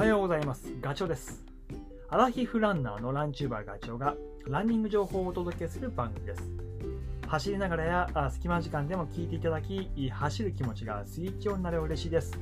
はようございます。ガチョです。アラヒフランナーのランチューバーガチョウがランニング情報をお届けする番組です。走りながらや隙間時間でも聞いていただき、走る気持ちがスイッチオンになれば嬉しいです。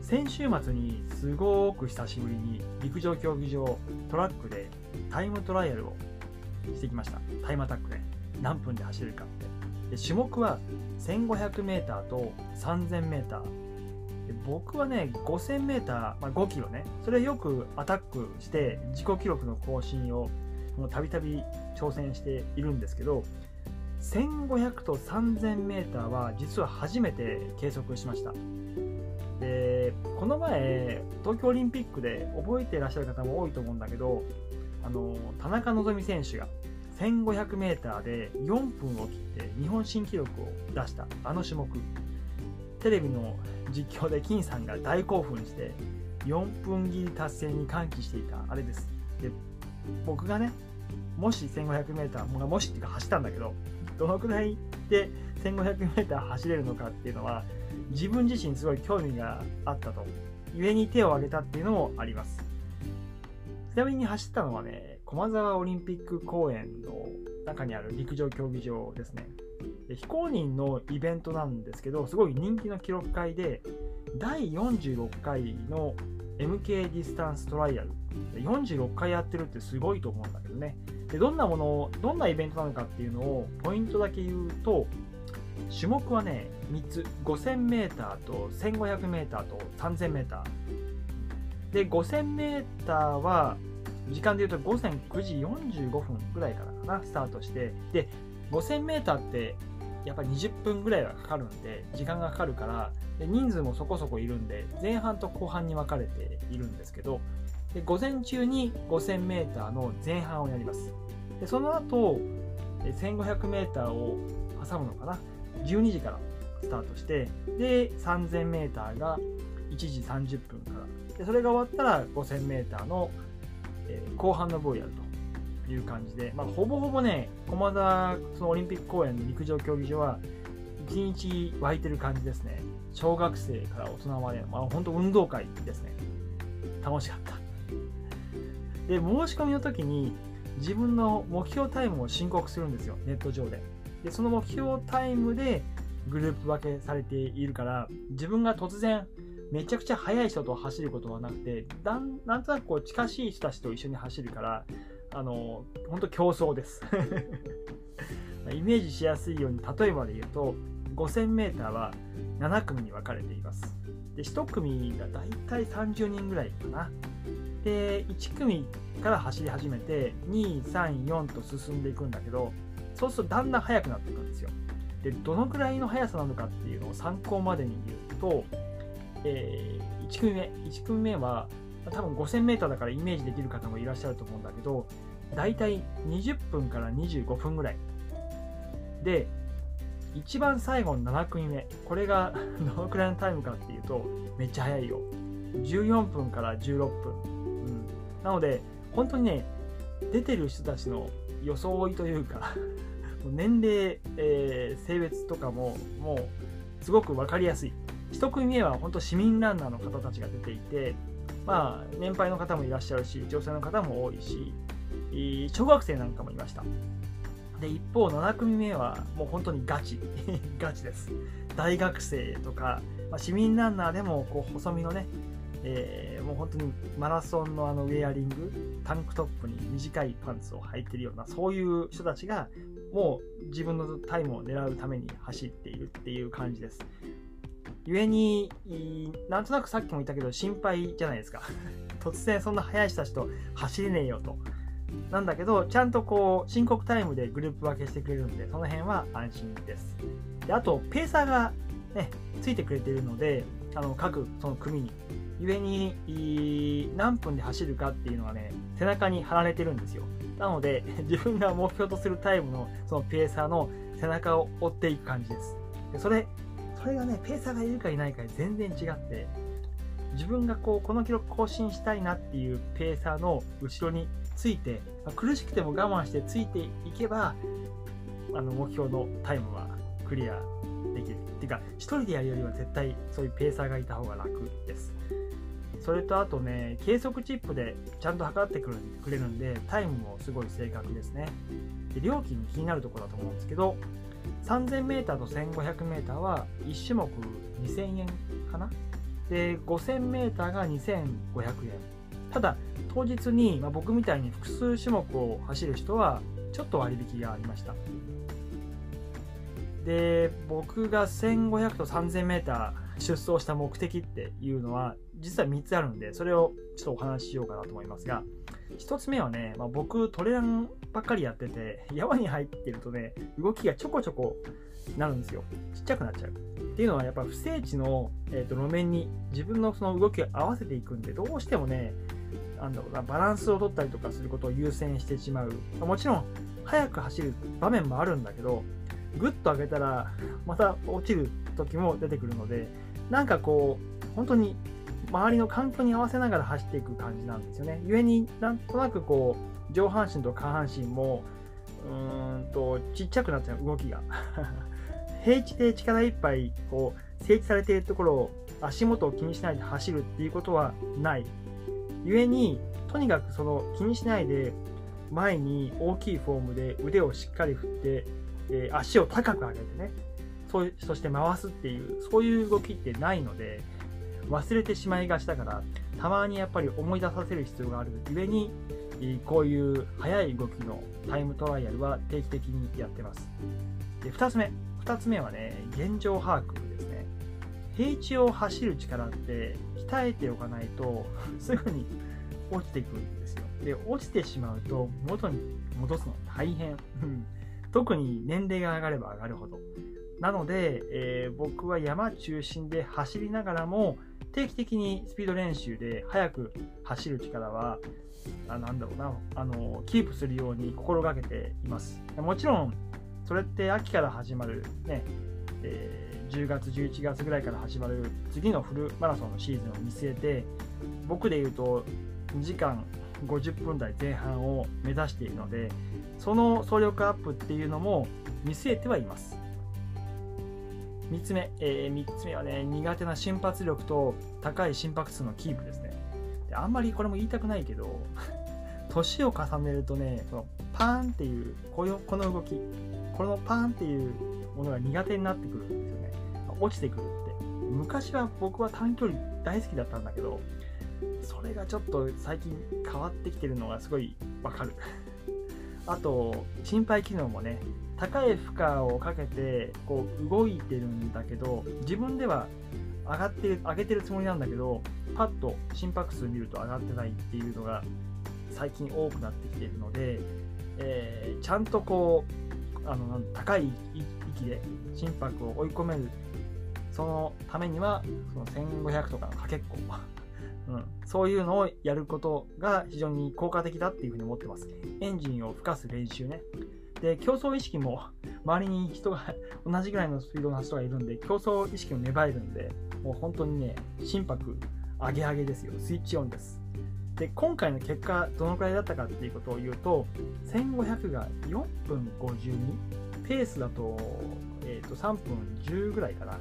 先週末にすごく久しぶりに陸上競技場トラックでタイムトライアルをしてきました。タイムアタックね。何分で走れるかって。で種目は 1500m と 3000m で僕はね 5000m、まあ、5キロね。それよくアタックして自己記録の更新をたびたび挑戦しているんですけど1500と 3000m は実は初めて計測しました。でこの前東京オリンピックで覚えてらっしゃる方も多いと思うんだけどあの田中希実選手が 1500m で4分を切って日本新記録を出した。あの種目。テレビの実況で金さんが大興奮して4分切り達成に歓喜していたあれです。で僕がねもし 1500m もしっていうか走ったんだけどどのくらいで 1500m 走れるのかっていうのは自分自身すごい興味があったと。故に手を挙げたっていうのもあります。ちなみに走ったのはね駒沢オリンピック公園の中にある陸上競技場ですね。非公認のイベントなんですけどすごい人気の記録会で第46回の MK ディスタンストライアル46回やってるってすごいと思うんだけどね。でどんなものをどんなイベントなのかっていうのをポイントだけ言うと種目はね3つ。5000m と 1500m と 3000m で 5000m は時間で言うと午前9時45分ぐらいからかなスタートして。で 5000m ってやっぱり20分ぐらいはかかるんで時間がかかるからで人数もそこそこいるんで前半と後半に分かれているんですけどで午前中に 5000m の前半をやります。でその後 1500m を挟むのかな？12時からスタートしてで 3000m が1時30分から。でそれが終わったら 5000m の、後半の部をやると。いう感じで、まあ、ほぼほぼね駒沢そのオリンピック公園の陸上競技場は1日湧いてる感じですね。小学生から大人まで、まあ、本当運動会ですね。楽しかった。で申し込みの時に自分の目標タイムを申告するんですよ。ネット上で。でその目標タイムでグループ分けされているから自分が突然めちゃくちゃ速い人と走ることはなくてだんなんとなくこう近しい人たちと一緒に走るからあの本当競争です。イメージしやすいように例えばで言うと 5000m は7組に分かれています。で1組がだいたい30人ぐらいかな。で1組から走り始めて234と進んでいくんだけどそうするとだんだん速くなっていくんですよ。でどのくらいの速さなのかっていうのを参考までに言うと、えー、1組目1組目は多分 5000m だからイメージできる方もいらっしゃると思うんだけどだいたい20分から25分ぐらい。で一番最後の7組目。これが どのくらいのタイムかっていうとめっちゃ速いよ。14分から16分、うん、なので本当にね出てる人たちの装いというか 年齢、えー、性別とかももうすごく分かりやすい。1組目は本当市民ランナーの方たちが出ていてまあ年配の方もいらっしゃるし女性の方も多いし小学生なんかもいました。で一方7組目はもう本当にガチ。ガチです。大学生とか、まあ、市民ランナーでもこう細身のね、えー、もう本当にマラソンのあのウェアリングタンクトップに短いパンツを履いてるようなそういう人たちがもう自分のタイムを狙うために走っているっていう感じです。故になんとなくさっきも言ったけど心配じゃないですか。突然そんな速い人たちと走れねえよと。なんだけどちゃんとこう申告タイムでグループ分けしてくれるんでその辺は安心です。であとペーサーがねついてくれているのであの各その組に。故に何分で走るかっていうのがね背中に貼られてるんですよ。なので 自分が目標とするタイムのそのペーサーの背中を追っていく感じです。でそれそれがねペーサーがいるかいないかで全然違って自分がこうこの記録更新したいなっていうペーサーの後ろについて、まあ、苦しくても我慢してついていけばあの目標のタイムはクリアできる。っていうか1人でやるよりは絶対そういうペーサーがいた方が楽です。それとあとね計測チップでちゃんと測ってくるくれるんでタイムもすごい正確ですね。で料金気になるところだと思うんですけど 3000m と 1500m は1種目2000円かな？で 5000m が2500円。ただ当日に、まあ、僕みたいに複数種目を走る人はちょっと割引がありました。で僕が1500と 3000m 出走した目的っていうのは実は3つあるんでそれをちょっとお話ししようかなと思いますが1つ目はね、まあ、僕トレランばっかりやってて山に入ってるとね動きがちょこちょこなるんですよ。ちっちゃくなっちゃう。っていうのはやっぱ不整地の、えー、と路面に自分のその動きを合わせていくんでどうしてもねなんだろうなバランスを取ったりとかすることを優先してしまう。もちろん速く走る場面もあるんだけどぐっと上げたらまた落ちる時も出てくるのでなんかこう本当に周りの環境に合わせながら走っていく感じなんですよね。故になんとなくこう上半身と下半身もうーんとちっちゃくなっちゃう動きが 平地で力いっぱいこう整地されているところを足元を気にしないで走るっていうことはない故にとにかくその気にしないで前に大きいフォームで腕をしっかり振って、えー、足を高く上げてねそそして回すっていうそういう動きってないので忘れてしまいがちだからたまにやっぱり思い出させる必要があるゆえにこういう速い動きのタイムトライアルは定期的にやってます。で2つ目2つ目はね現状把握ですね。平地を走る力って鍛えておかないと すぐに落ちていくんですよ。で落ちてしまうと元に戻すの大変。特に年齢が上がれば上がるほど。なので、えー、僕は山中心で走りながらも定期的にスピード練習で速く走る力はあなんだろうな。あのキープするように心がけています。もちろんそれって秋から始まるね、えー、10月11月ぐらいから始まる次のフルマラソンのシーズンを見据えて僕で言うと2時間50分台前半を目指しているのでその総力アップっていうのも見据えてはいます。3つ目、えー、3つ目はね苦手な瞬発力と高い心拍数のキープですね。であんまりこれも言いたくないけど 年を重ねるとねこのパーンっていうこのこの動きこのパーンっていうものが苦手になってくるんですよね。落ちてくるって。昔は僕は短距離大好きだったんだけどそれがちょっと最近変わってきてるのがすごいわかる。あと心肺機能もね高い負荷をかけてこう動いてるんだけど自分では上がってる上げてるつもりなんだけどパッと心拍数見ると上がってないっていうのが最近多くなってきてるので、えー、ちゃんとこうあの高い息で心拍を追い込めるそのためにはその1500とかのかけっこ うん、そういうのをやることが非常に効果的だっていうふうに思ってます。エンジンを吹かす練習ね。で、競争意識も周りに人が 同じぐらいのスピードの人がいるんで、競争意識も芽生えるんで、もう本当にね、心拍上げ上げですよ。スイッチオンです。で、今回の結果、どのくらいだったかっていうことを言うと、1500が4分52、ペースだと,、えー、と3分10ぐらいかな。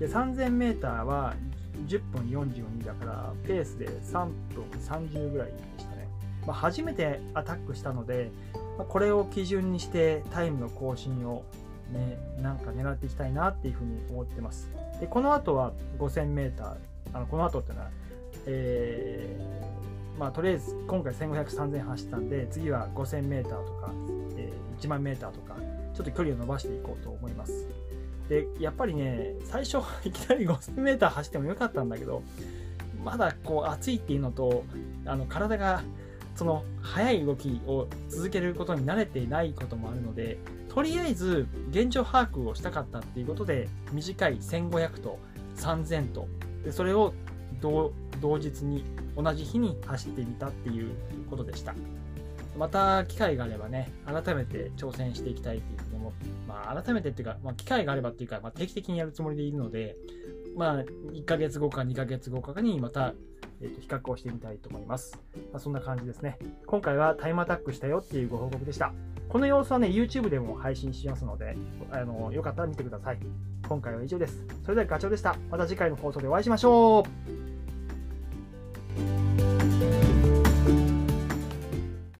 で、3000m は10分42だからペースで3分30ぐらいでしたね、まあ、初めてアタックしたので、まあ、これを基準にしてタイムの更新をねなんか狙っていきたいなっていうふうに思ってます。でこの後は 5000m あのこの後っていうのはえー、まあとりあえず今回1500、3000走ったんで次は 5000m とか、えー、1万 m とかちょっと距離を伸ばしていこうと思います。でやっぱりね最初いきなり 5000m 走ってもよかったんだけどまだこう暑いっていうのとあの体がその速い動きを続けることに慣れていないこともあるのでとりあえず現状把握をしたかったっていうことで短い1500と3000とでそれを同日に同じ日に走ってみたっていうことでした。また機会があればね改めて挑戦していきたいっていうふうに思って、まあ、改めてっていうか、まあ、機会があればっていうか、まあ、定期的にやるつもりでいるのでまあ1ヶ月後か2ヶ月後かにまたえー、と比較をしてみたいと思います。まあ、そんな感じですね。今回はタイムアタックしたよっていうご報告でした。この様子はね、YouTube でも配信しますので、あのよかったら見てください。今回は以上です。それではガチョウでした。また次回の放送でお会いしましょう